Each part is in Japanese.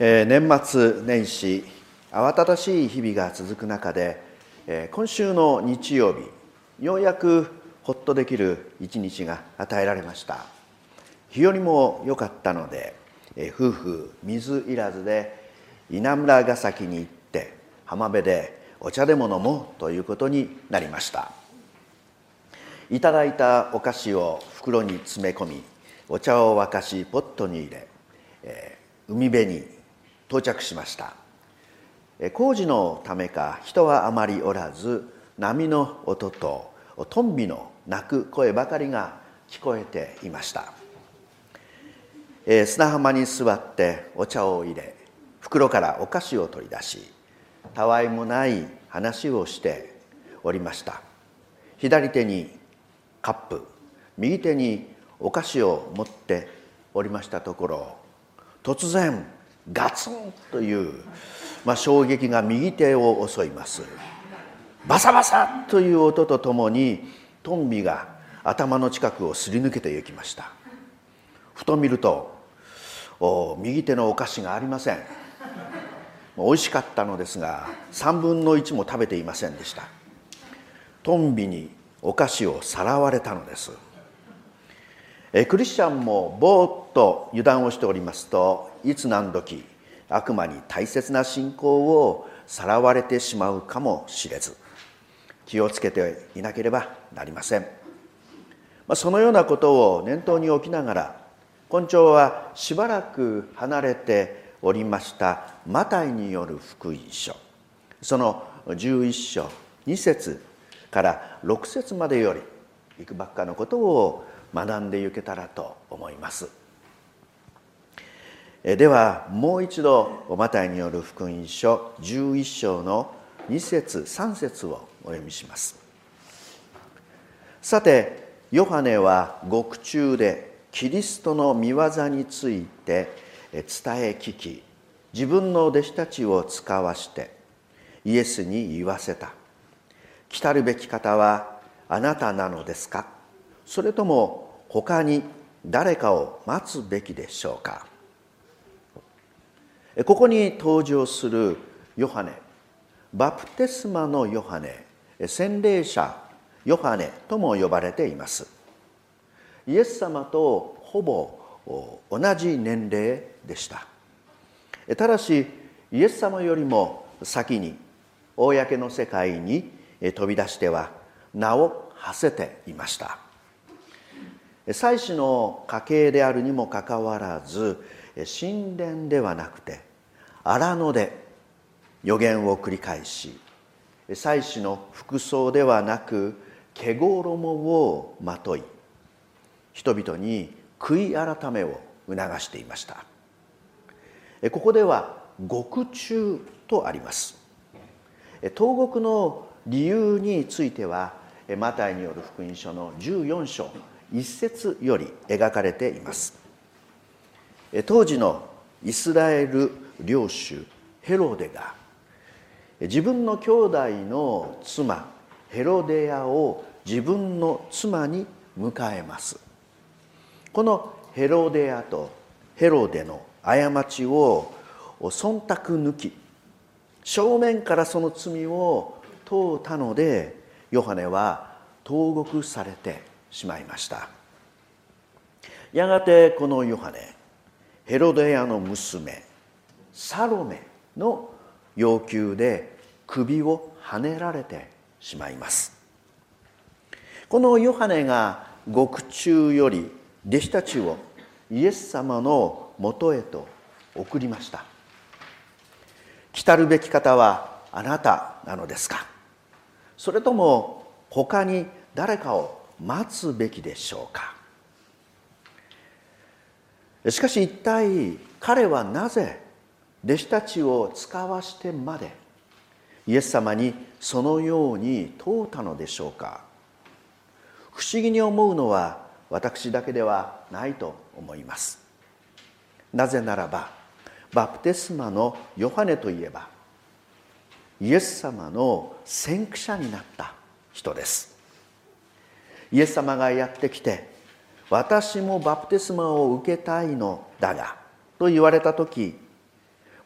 えー、年末年始慌ただしい日々が続く中で、えー、今週の日曜日ようやくほっとできる一日が与えられました。日和も良かったので、えー、夫婦水いらずで稲村ヶ崎に行って浜辺でお茶でも飲もうということになりました。いただいたお菓子を袋に詰め込みお茶を沸かしポットに入れ、えー、海辺に到着しました。工事のためか人はあまりおらず波の音とトンビの鳴く声ばかりが聞こえていました。砂浜に座ってお茶を入れ袋からお菓子を取り出したわいもない話をしておりました。左手にカップ右手にお菓子を持っておりましたところ突然ガツンという、まあ、衝撃が右手を襲います。バサバサという音とともにトンビが頭の近くをすり抜けていきました。ふと見ると右手のお菓子がありません。美味しかったのですが3分の1も食べていませんでした。トンビにお菓子をさらわれたのです。えクリスチャンもぼーっと油断をしておりますといつ何時悪魔に大切な信仰をさらわれてしまうかもしれず気をつけていなければなりません。まそのようなことを念頭に置きながら今朝はしばらく離れておりましたマタイによる福音書。その11章2節から6節までよりいくばっかのことを学んでいけたらと思います。ではもう一度マタイによる福音書11章の2節3節をお読みします。さてヨハネは獄中でキリストの見業について伝え聞き自分の弟子たちを使わしてイエスに言わせた。来たるべき方はあなたなのですか？それとも他に誰かを待つべきでしょうか？ここに登場するヨハネバプテスマのヨハネ洗礼者ヨハネとも呼ばれています。イエス様とほぼ同じ年齢でした。ただしイエス様よりも先に公の世界に飛び出しては名を馳せていました。祭司の家系であるにもかかわらず神殿ではなくて荒野で予言を繰り返し祭司の服装ではなく毛衣をまとい人々に悔い改めを促していました。ここでは獄中とあります。投獄の理由についてはマタイによる福音書の14章一節より描かれています。当時のイスラエル領主ヘロデが自分の兄弟の妻ヘロデアを自分の妻に迎えます。このヘロデアとヘロデの過ちを忖度抜き正面からその罪を問うたのでヨハネは投獄されてしまいました。やがてこのヨハネヘロデアの娘サロメの要求で首をはねられてしまいます。このヨハネが獄中より弟子たちをイエス様のもとへと送りました。来たるべき方はあなたなのですか？それとも他に誰かを待つべきでしょうか。しかし一体彼はなぜ弟子たちを使わしてまでイエス様にそのように問うたのでしょうか。不思議に思うのは私だけではないと思います。なぜならばバプテスマのヨハネといえばイエス様の先駆者になった人です。イエス様がやってきて私もバプテスマを受けたいのだがと言われた時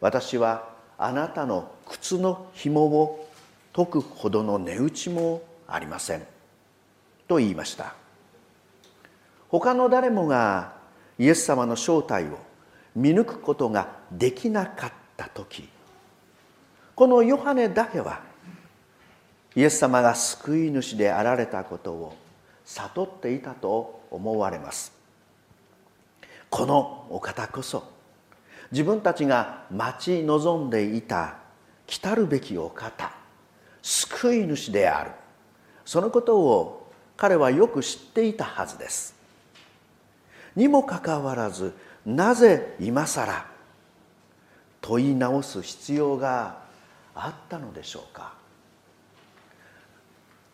私はあなたの靴の紐を解くほどの値打ちもありませんと言いました。他の誰もがイエス様の正体を見抜くことができなかった時このヨハネだけはイエス様が救い主であられたことを悟っていたと思われます。このお方こそ自分たちが待ち望んでいた来たるべきお方救い主である。そのことを彼はよく知っていたはずです。にもかかわらずなぜ今更問い直す必要があったのでしょうか。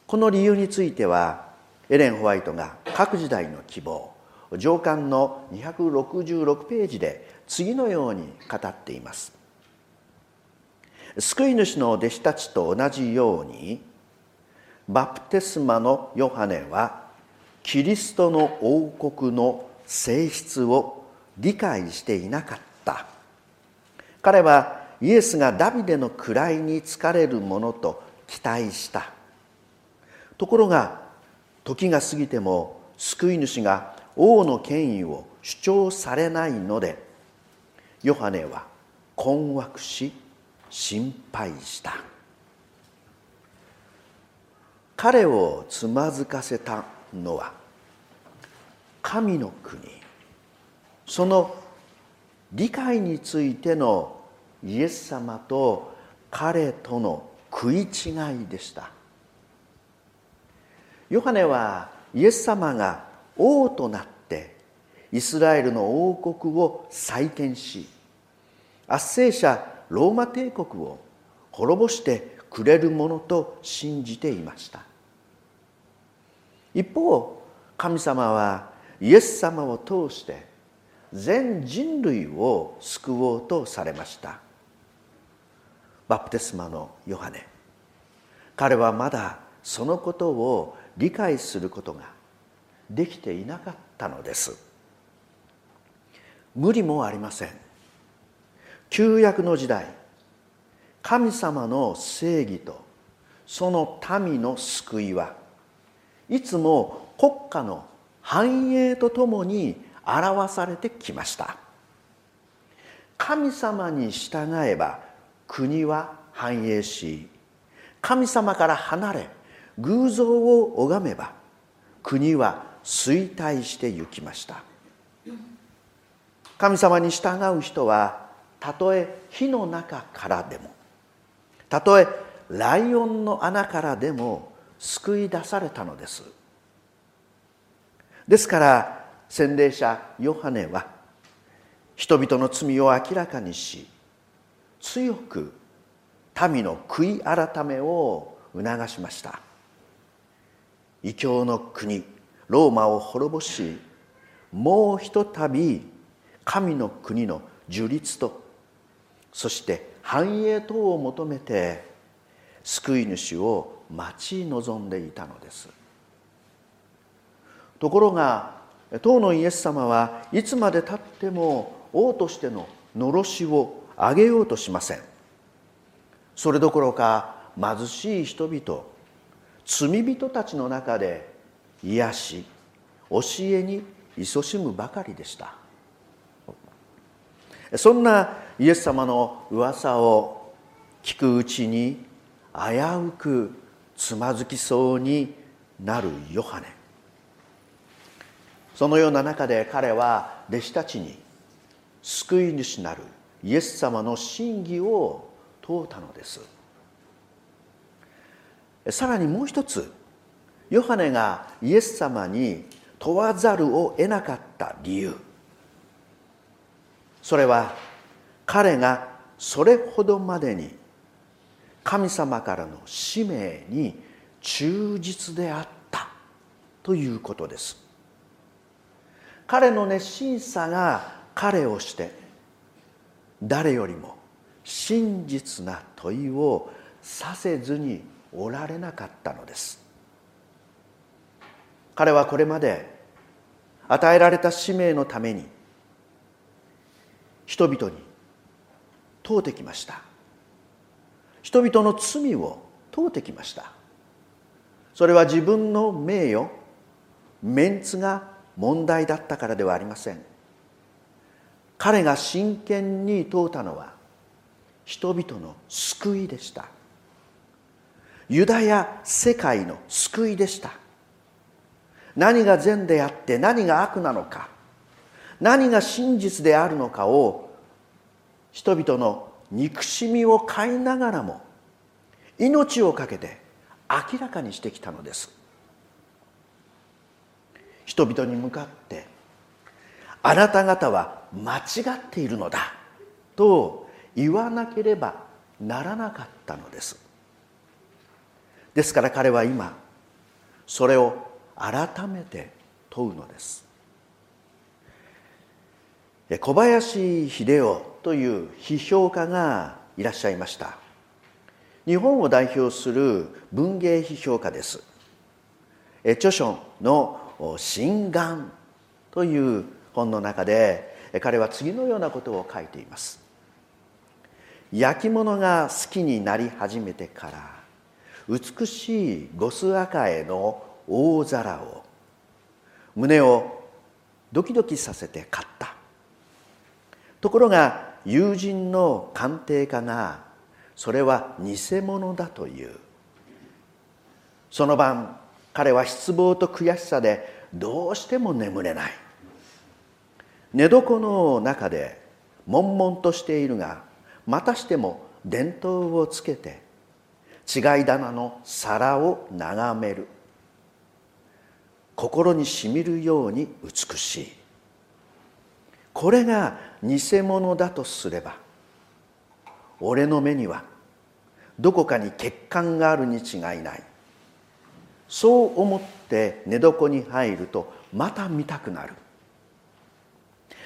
この理由についてはエレン・ホワイトが各時代の希望上巻の266ページで次のように語っています。救い主の弟子たちと同じようにバプテスマのヨハネはキリストの王国の性質を理解していなかった。彼はイエスがダビデの位に仕れるものと期待した。ところが時が過ぎても救い主が王の権威を主張されないのでヨハネは困惑し心配した。彼をつまずかせたのは神の国。その理解についてのイエス様と彼との食い違いでした。ヨハネはイエス様が王となってイスラエルの王国を再建し圧政者ローマ帝国を滅ぼしてくれるものと信じていました。一方神様はイエス様を通して全人類を救おうとされました。バプテスマのヨハネ。彼はまだそのことを理解することができていなかったのです。無理もありません。旧約の時代神様の正義とその民の救いはいつも国家の繁栄とともに表されてきました。神様に従えば国は繁栄し神様から離れ偶像を拝めば国は衰退してゆきました。神様に従う人はたとえ火の中からでもたとえライオンの穴からでも救い出されたのです。ですから洗礼者ヨハネは人々の罪を明らかにし強く民の悔い改めを促しました。異教の国ローマを滅ぼしもうひとたび神の国の樹立とそして繁栄等を求めて救い主を待ち望んでいたのです。ところが当のイエス様はいつまでたっても王としてののろしを上げようとしません。それどころか貧しい人々罪人たちの中で癒し教えに勤しむばかりでした。そんなイエス様の噂を聞くうちに危うくつまずきそうになるヨハネ。そのような中で彼は弟子たちに救い主なるイエス様の真偽を問うたのです。さらにもう一つヨハネがイエス様に問わざるを得なかった理由。それは彼がそれほどまでに神様からの使命に忠実であったということです。彼の熱心さが彼をして誰よりも真実な問いをさせずにおられなかったのです。彼はこれまで与えられた使命のために人々に問うてきました。人々の罪を問うてきました。それは自分の名誉メンツが問題だったからではありません。彼が真剣に問うたのは人々の救いでした。ユダヤ世界の救いでした。何が善であって何が悪なのか何が真実であるのかを人々の憎しみを飼いながらも命を懸けて明らかにしてきたのです。人々に向かってあなた方は間違っているのだと言わなければならなかったのです。ですから彼は今それを改めて問うのです。小林秀夫という批評家がいらっしゃいました。日本を代表する文芸批評家です。著書の「心眼」という本の中で彼は次のようなことを書いています。焼き物が好きになり始めてから美しいゴスアカエの大皿を胸をドキドキさせて買った。ところが友人の鑑定家がそれは偽物だという。その晩彼は失望と悔しさでどうしても眠れない。寝床の中で悶々としているがまたしても伝統をつけて違い棚の皿を眺める。心にしみるように美しい。これが偽物だとすれば俺の目にはどこかに欠陥があるに違いない。そう思って寝床に入るとまた見たくなる。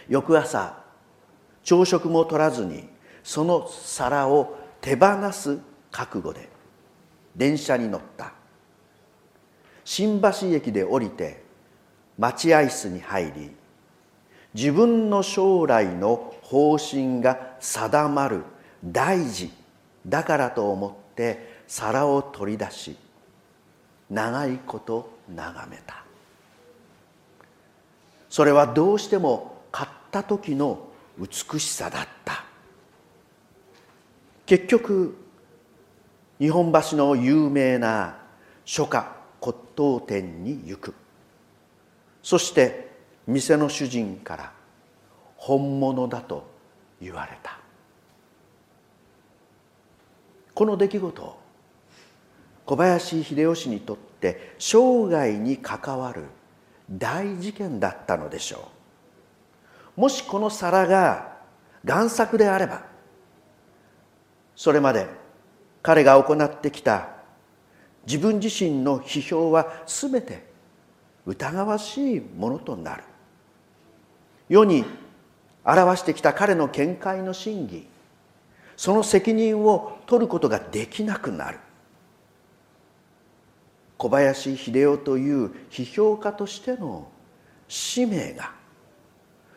翌朝朝食も取らずにその皿を手放す覚悟で電車に乗った。新橋駅で降りて待合室に入り自分の将来の方針が定まる大事だからと思って皿を取り出し長いこと眺めた。それはどうしても買った時の美しさだった。結局日本橋の有名な書家骨董店に行く。そして店の主人から本物だと言われた。この出来事小林秀吉にとって生涯に関わる大事件だったのでしょう。もしこの皿が贋作であればそれまで彼が行ってきた。自分自身の批評は全て疑わしいものとなる。世に表してきた彼の見解の真偽。その責任を取ることができなくなる。小林秀夫という批評家としての使命が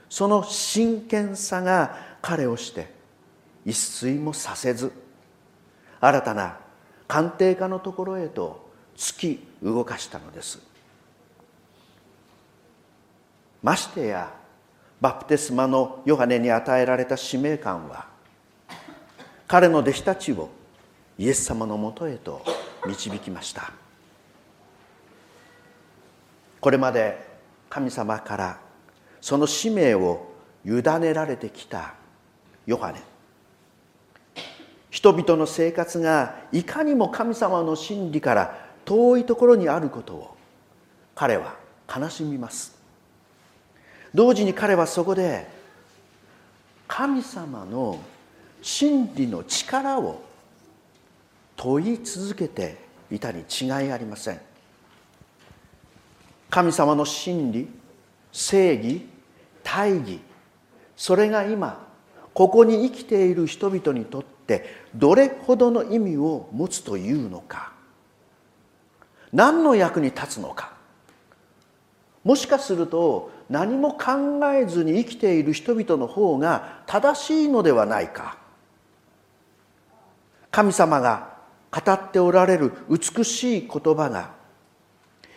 その真剣さが彼をして一睡もさせず新たな鑑定家のところへと突き動かしたのです。ましてやバプテスマのヨハネに与えられた使命感は彼の弟子たちをイエス様のもとへと導きました。これまで神様からその使命を委ねられてきたヨハネ。人々の生活がいかにも神様の真理から遠いところにあることを彼は悲しみます。同時に彼はそこで神様の真理の力を問い続けていたに違いありません。神様の真理正義大義それが今ここに生きている人々にとってってどれほどの意味を持つというのか。何の役に立つのか。もしかすると何も考えずに生きている人々の方が正しいのではないか。神様が語っておられる美しい言葉が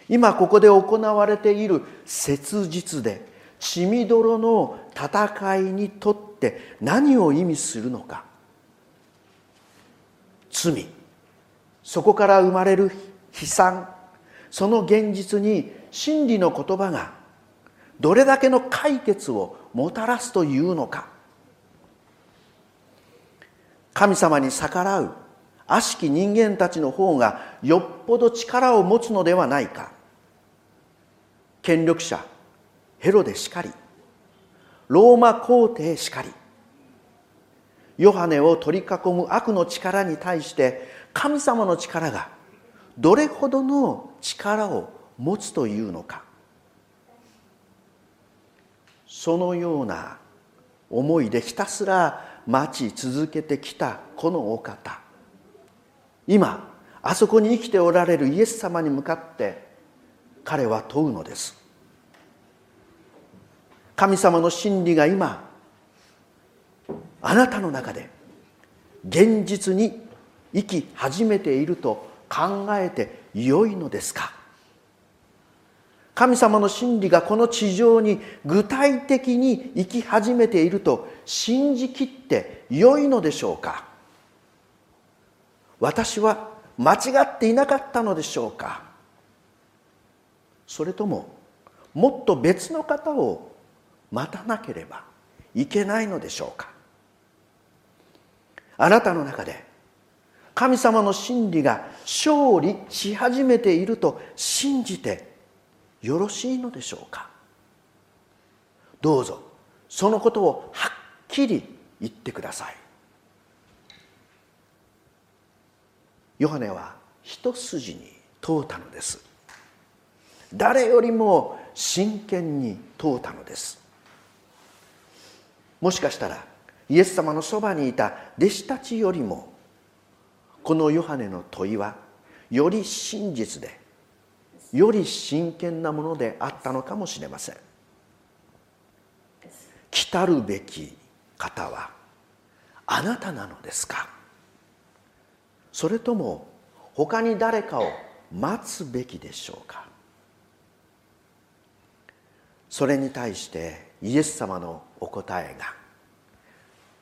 今ここで行われている切実で血みどろの戦いにとって何を意味するのか。罪。そこから生まれる悲惨。その現実に真理の言葉がどれだけの解決をもたらすというのか。神様に逆らう悪しき人間たちの方がよっぽど力を持つのではないか。権力者ヘロデしかり。ローマ皇帝しかり。ヨハネを取り囲む悪の力に対して神様の力がどれほどの力を持つというのか。そのような思いでひたすら待ち続けてきたこのお方。今あそこに生きておられるイエス様に向かって彼は問うのです。神様の真理が今あなたの中で現実に生き始めていると考えてよいのですか？神様の真理がこの地上に具体的に生き始めていると信じきってよいのでしょうか？私は間違っていなかったのでしょうか？それとももっと別の方を待たなければいけないのでしょうか？あなたの中で神様の真理が勝利し始めていると信じてよろしいのでしょうか？どうぞそのことをはっきり言ってください。ヨハネは一筋に問うたのです。誰よりも真剣に問うたのです。もしかしたらイエス様のそばにいた弟子たちよりもこのヨハネの問いはより真実でより真剣なものであったのかもしれません。来たるべき方はあなたなのですか？それとも他に誰かを待つべきでしょうか？それに対してイエス様のお答えが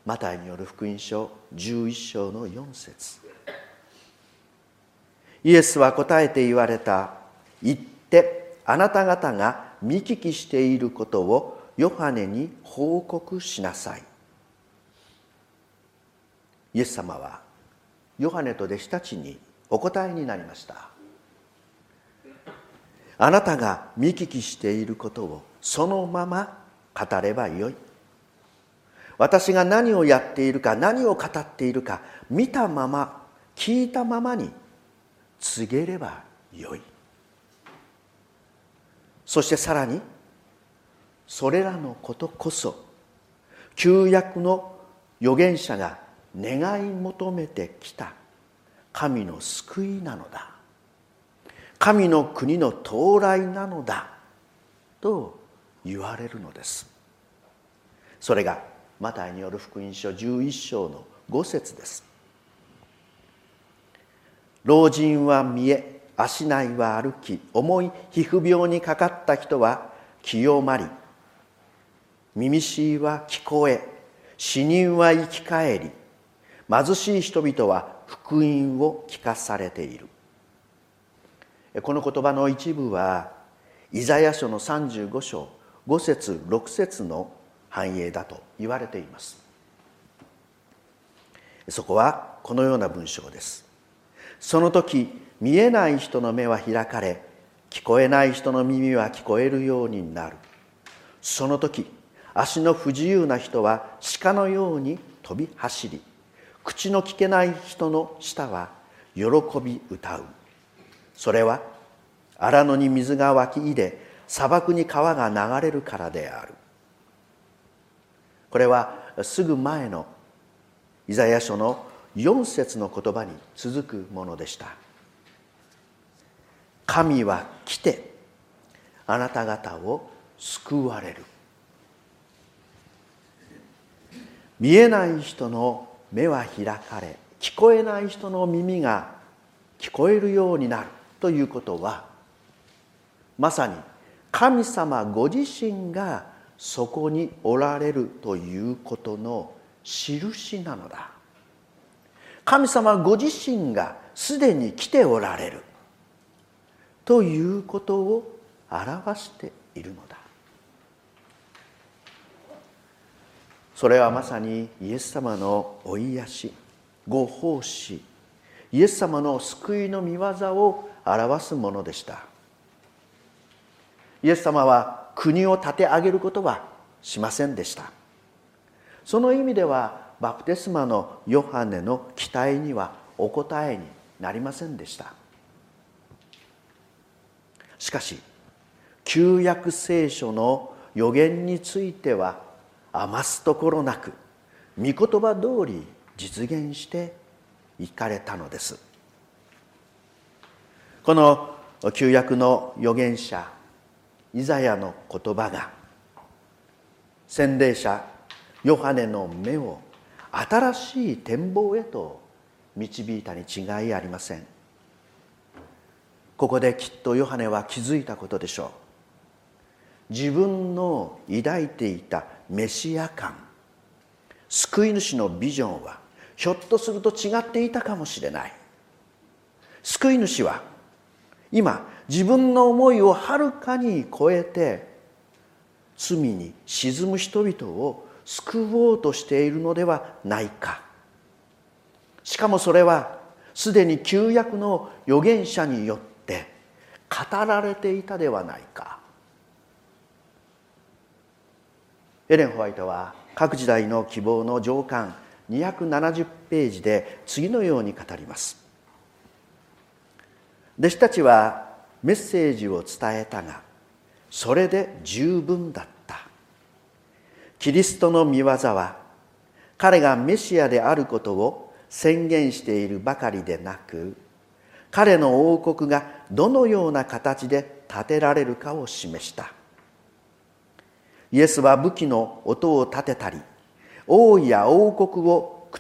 マタイによる福音書11章の4節。イエスは答えて言われた。言ってあなた方が見聞きしていることをヨハネに報告しなさい。イエス様はヨハネと弟子たちにお答えになりました。あなたが見聞きしていることをそのまま語ればよい。私が何をやっているか何を語っているか見たまま聞いたままに告げればよい。そしてさらにそれらのことこそ旧約の預言者が願い求めてきた神の救いなのだ神の国の到来なのだと言われるのです。それがマタイによる福音書11章の5節です。老人は見え足内は歩き重い皮膚病にかかった人は清まり耳しいは聞こえ死人は生き返り貧しい人々は福音を聞かされている。この言葉の一部はイザヤ書の35章5節6節の繁栄だと言われています。そこはこのような文章です。その時見えない人の目は開かれ聞こえない人の耳は聞こえるようになる。その時足の不自由な人は鹿のように飛び走り口の聞けない人の舌は喜び歌う。それは荒野に水が湧き入れ砂漠に川が流れるからである。これはすぐ前のイザヤ書の4節の言葉に続くものでした。神は来てあなた方を救われる。見えない人の目は開かれ聞こえない人の耳が聞こえるようになる。ということはまさに神様ご自身がそこにおられるということの印なのだ。神様ご自身がすでに来ておられる。ということを表しているのだ。それはまさにイエス様のお癒しご奉仕。イエス様の救いの御業を表すものでした。イエス様は国を立て上げることはしませんでした。その意味ではバプテスマのヨハネの期待にはお答えになりませんでした。しかし旧約聖書の予言については余すところなく御言葉通り実現していかれたのです。この旧約の預言者イザヤの言葉が洗礼者ヨハネの目を新しい展望へと導いたに違いありません。ここできっとヨハネは気づいたことでしょう。自分の抱いていたメシア感救い主のビジョンはひょっとすると違っていたかもしれない。救い主は今自分の思いをはるかに超えて罪に沈む人々を救おうとしているのではないか。しかもそれはすでに旧約の預言者によって語られていたではないか。エレン・ホワイトは各時代の希望の上巻270ページで次のように語ります。弟子たちはメッセージを伝えたがそれで十分だった。キリストの御業は彼がメシアであることを宣言しているばかりでなく彼の王国がどのような形で建てられるかを示した。イエスは武器の音を立てたり王や王国を覆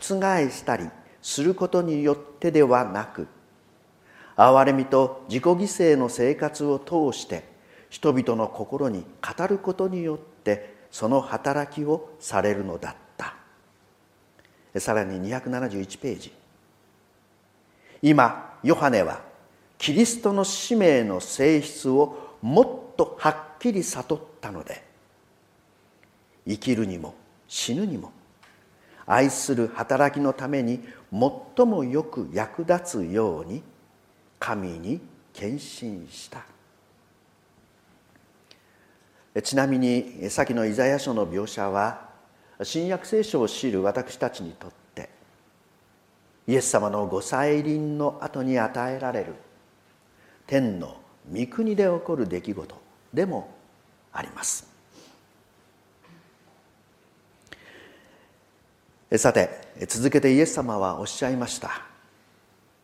したりすることによってではなく憐れみと自己犠牲の生活を通して人々の心に語ることによってその働きをされるのだった。さらに271ページ。今ヨハネはキリストの使命の性質をもっとはっきり悟ったので生きるにも死ぬにも愛する働きのために最もよく役立つように神に献身した。ちなみに先のイザヤ書の描写は新約聖書を知る私たちにとってイエス様のご再臨の後に与えられる天の御国で起こる出来事でもあります。さて続けてイエス様はおっしゃいました。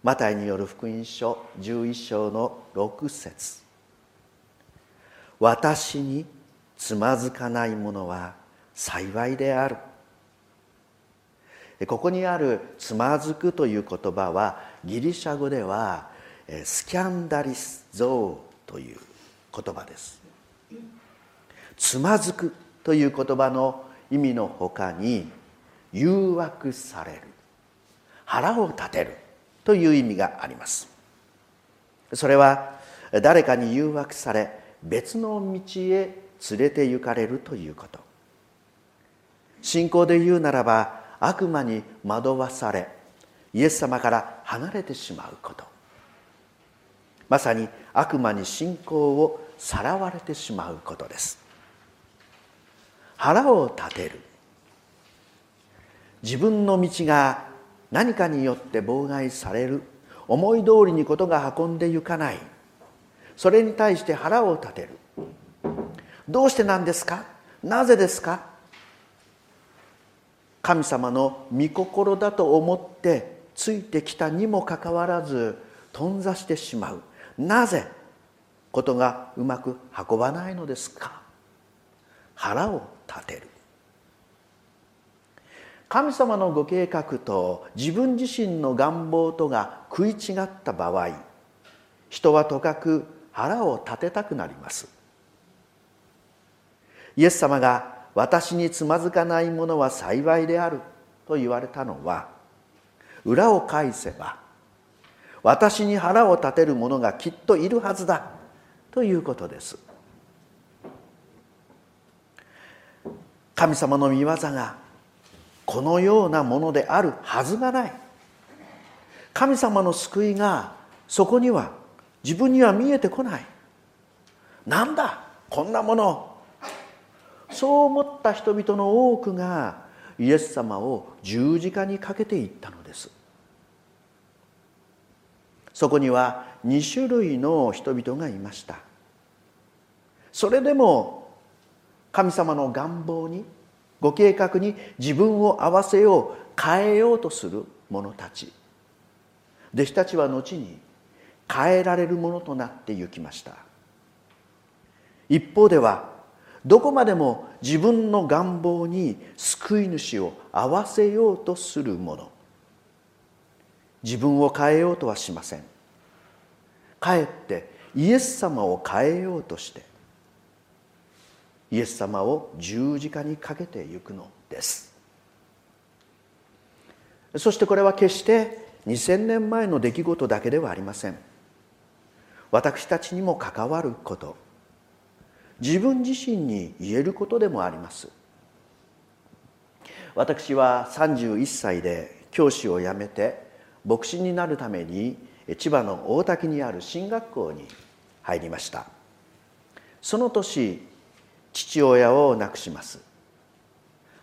マタイによる福音書11章の6節。私につまずかないものは幸いである。ここにある「つまずく」という言葉はギリシャ語ではスキャンダリスゾーという言葉です。つまずくという言葉の意味のほかに誘惑される腹を立てるという意味があります。それは誰かに誘惑され別の道へ連れて行かれるということ。信仰で言うならば悪魔に惑わされイエス様から離れてしまうこと。まさに悪魔に信仰をさらわれてしまうことです。腹を立てる。自分の道が何かによって妨害される。思い通りにことが運んでゆかない。それに対して腹を立てる。どうしてなんですか？なぜですか？神様の御心だと思ってついてきたにもかかわらず頓挫してしまう。なぜ？ことがうまく運ばないのですか？腹を立てる。神様のご計画と自分自身の願望とが食い違った場合人はとかく腹を立てたくなります。イエス様が私につまずかないものは幸いであると言われたのは裏を返せば私に腹を立てる者がきっといるはずだということです。神様の御業がこのようなものであるはずがない。神様の救いがそこには自分には見えてこない。なんだ？こんなもの。そう思った人々の多くがイエス様を十字架にかけていったのです。そこには2種類の人々がいました。それでも神様の願望にご計画に自分を合わせよう変えようとする者たち。弟子たちは後に変えられるものとなってゆきました。一方ではどこまでも自分の願望に救い主を合わせようとする者。自分を変えようとはしません。かえってイエス様を変えようとしてイエス様を十字架にかけてゆくのです。そしてこれは決して2000年前の出来事だけではありません。私たちにも関わること。自分自身に言えることでもあります。私は31歳で教師を辞めて牧師になるために千葉の大滝にある進学校に入りました。その年父親を亡くします。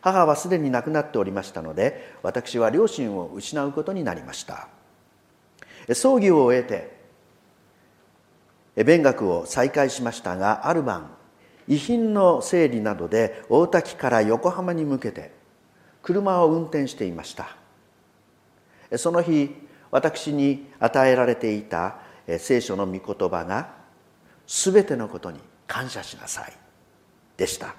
母はすでに亡くなっておりましたので私は両親を失うことになりました。葬儀を終えて勉学を再開しましたがある晩遺品の整理などで大滝から横浜に向けて車を運転していました。その日私に与えられていた聖書の御言葉が「すべてのことに感謝しなさい」でした。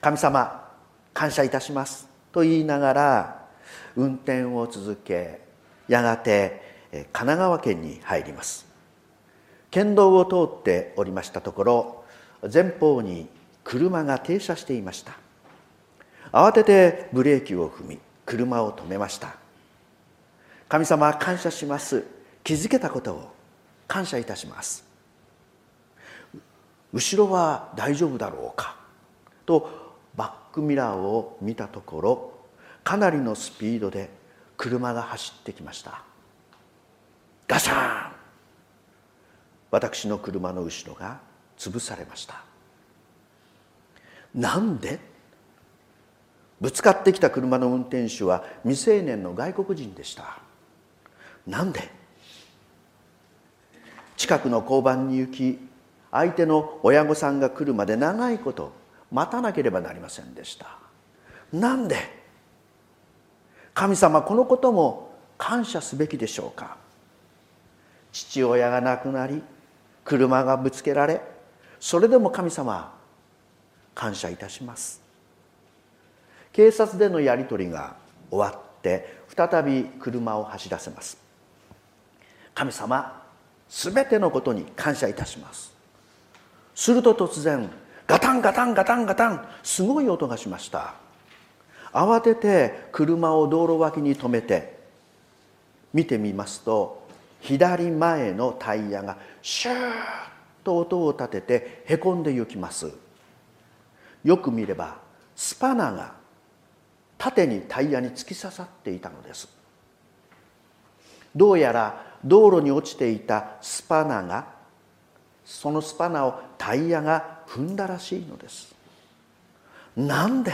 神様感謝いたします。と言いながら運転を続けやがて神奈川県に入ります。県道を通っておりましたところ前方に車が停車していました。慌ててブレーキを踏み車を止めました。神様感謝します。気づけたことを感謝いたします。後ろは大丈夫だろうか？とバックミラーを見たところかなりのスピードで車が走ってきました。ガシャン！私の車の後ろが潰されました。なんで？ぶつかってきた車の運転手は未成年の外国人でした。なんで？近くの交番に行き相手の親御さんが来るまで長いこと待たなければなりませんでした。なんで？神様このことも感謝すべきでしょうか？父親が亡くなり車がぶつけられそれでも神様感謝いたします。警察でのやり取りが終わって再び車を走らせます。神様すべてのことに感謝いたします。すると突然ガタンガタンガタンガタンすごい音がしました。慌てて車を道路脇に止めて見てみますと左前のタイヤがシューッと音を立ててへこんでゆきます。よく見ればスパナが縦にタイヤに突き刺さっていたのです。どうやら道路に落ちていたスパナがそのスパナをタイヤが踏んだらしいのです。なんで？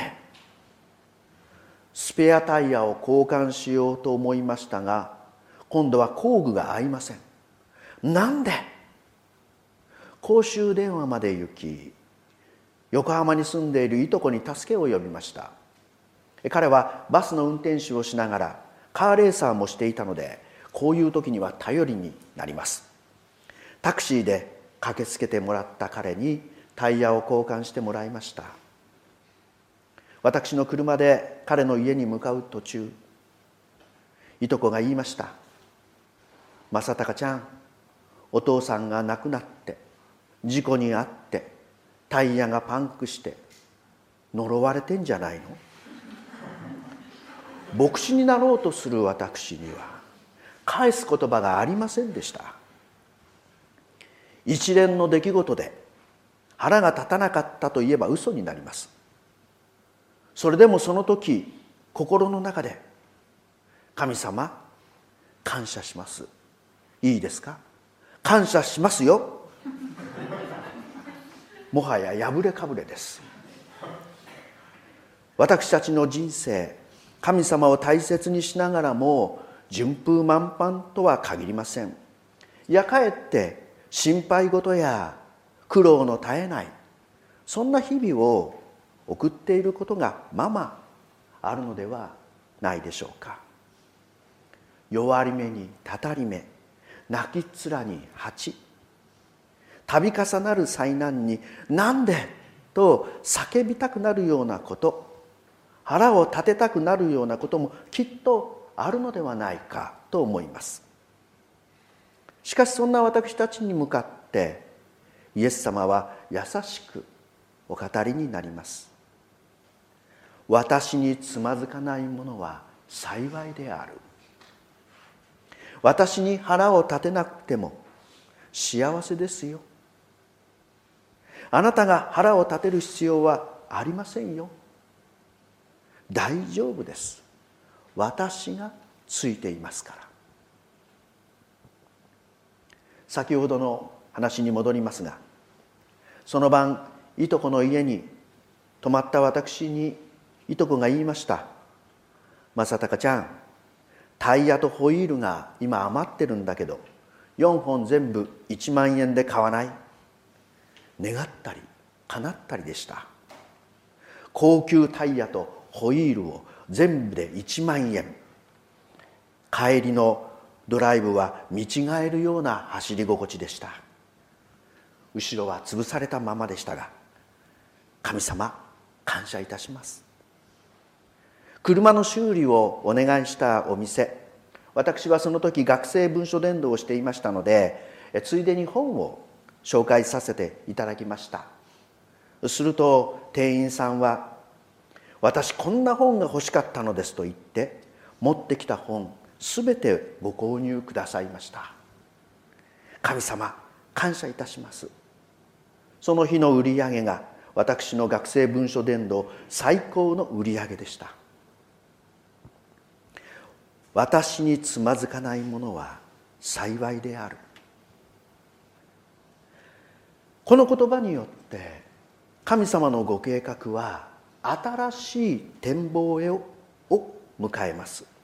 スペアタイヤを交換しようと思いましたが今度は工具が合いません。なんで？公衆電話まで行き横浜に住んでいるいとこに助けを呼びました。彼はバスの運転手をしながらカーレーサーもしていたのでこういう時には頼りになります。タクシーで駆けつけてもらった彼にタイヤを交換してもらいました。私の車で彼の家に向かう途中いとこが言いました「正隆ちゃんお父さんが亡くなって事故に遭ってタイヤがパンクして呪われてんじゃないの?」牧師になろうとする私には返す言葉がありませんでした。一連の出来事で腹が立たなかったといえば嘘になります。それでもその時心の中で「神様感謝します」いいですか？感謝しますよ。もはや破れかぶれです。私たちの人生神様を大切にしながらも順風満帆とは限りません。いやかえって心配事や苦労の絶えないそんな日々を送っていることがままあるのではないでしょうか弱り目にたたり目泣き面に蜂度重なる災難に「なんで?」と叫びたくなるようなこと腹を立てたくなるようなこともきっとあるのではないかと思いますしかしそんな私たちに向かってイエス様は優しくお語りになります。私につまずかないものは幸いである。私に腹を立てなくても幸せですよ。あなたが腹を立てる必要はありませんよ。大丈夫です。私がついていますから。先ほどの話に戻りますがその晩いとこの家に泊まった私にいとこが言いました「正隆ちゃんタイヤとホイールが今余ってるんだけど4本全部1万円で買わない」願ったり叶ったりでした。高級タイヤとホイールを全部で1万円。帰りのドライブは見違えるような走り心地でした。後ろは潰されたままでしたが神様感謝いたします。車の修理をお願いしたお店私はその時学生文書伝道をしていましたのでついでに本を紹介させていただきました。すると店員さんは私こんな本が欲しかったのですと言って持ってきた本すべてご購入くださいました。神様感謝いたします。その日の売り上げが私の学生文書伝道最高の売り上げでした。私につまずかないものは幸いである。この言葉によって神様のご計画は新しい展望へを迎えます。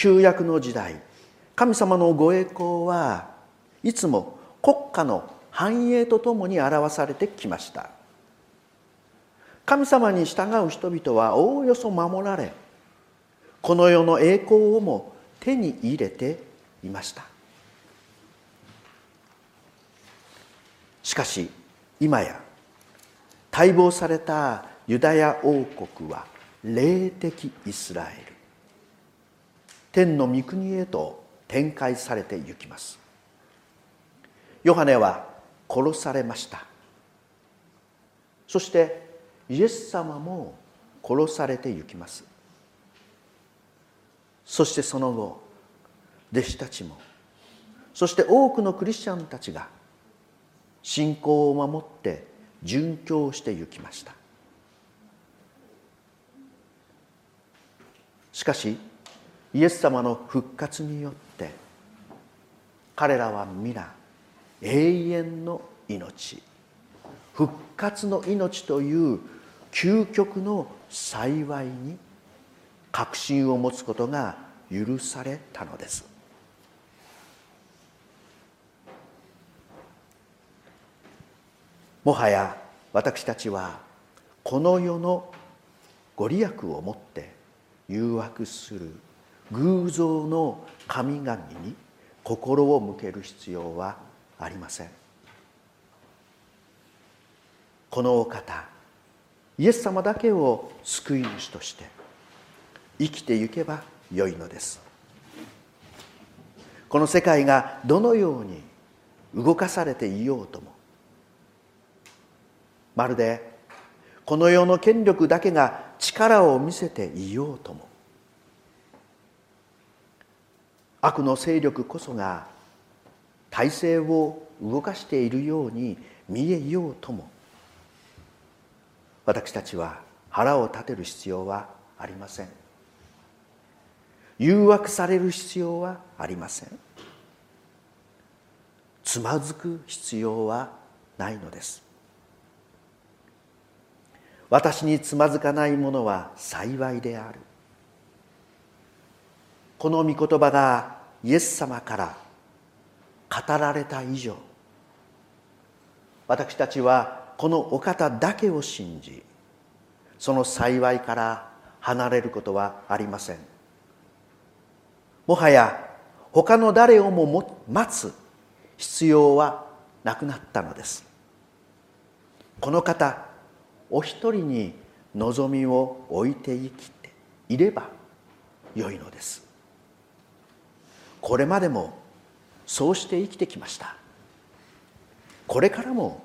旧約の時代神様のご栄光はいつも国家の繁栄とともに表されてきました。神様に従う人々はおおよそ守られこの世の栄光をも手に入れていました。しかし今や待望されたユダヤ王国は霊的イスラエル。天の御国へと展開されてゆきます。ヨハネは殺されました。そしてイエス様も殺されてゆきます。そしてその後弟子たちもそして多くのクリスチャンたちが信仰を守って殉教してゆきました。しかしイエス様の復活によって彼らは皆永遠の命復活の命という究極の幸いに確信を持つことが許されたのです。もはや私たちはこの世のご利益をもって誘惑する偶像の神々に心を向ける必要はありません。このお方イエス様だけを救い主として生きてゆけばよいのです。この世界がどのように動かされていようともまるでこの世の権力だけが力を見せていようとも悪の勢力こそが体制を動かしているように見えようとも私たちは腹を立てる必要はありません。誘惑される必要はありません。つまずく必要はないのです。私につまずかないものは幸いである。この御言葉がイエス様から語られた以上私たちはこのお方だけを信じその幸いから離れることはありません。もはや他の誰をも待つ必要はなくなったのです。この方お一人に望みを置いて生きていればよいのです。これまでもそうして生きてきました。これからも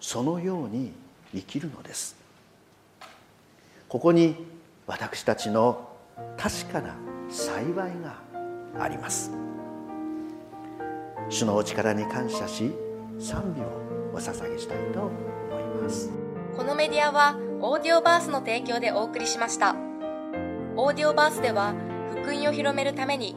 そのように生きるのです。ここに私たちの確かな幸いがあります。主のお力に感謝し賛美をお捧げしたいと思います。このメディアはオーディオバースの提供でお送りしました。オーディオバースでは福音を広めるために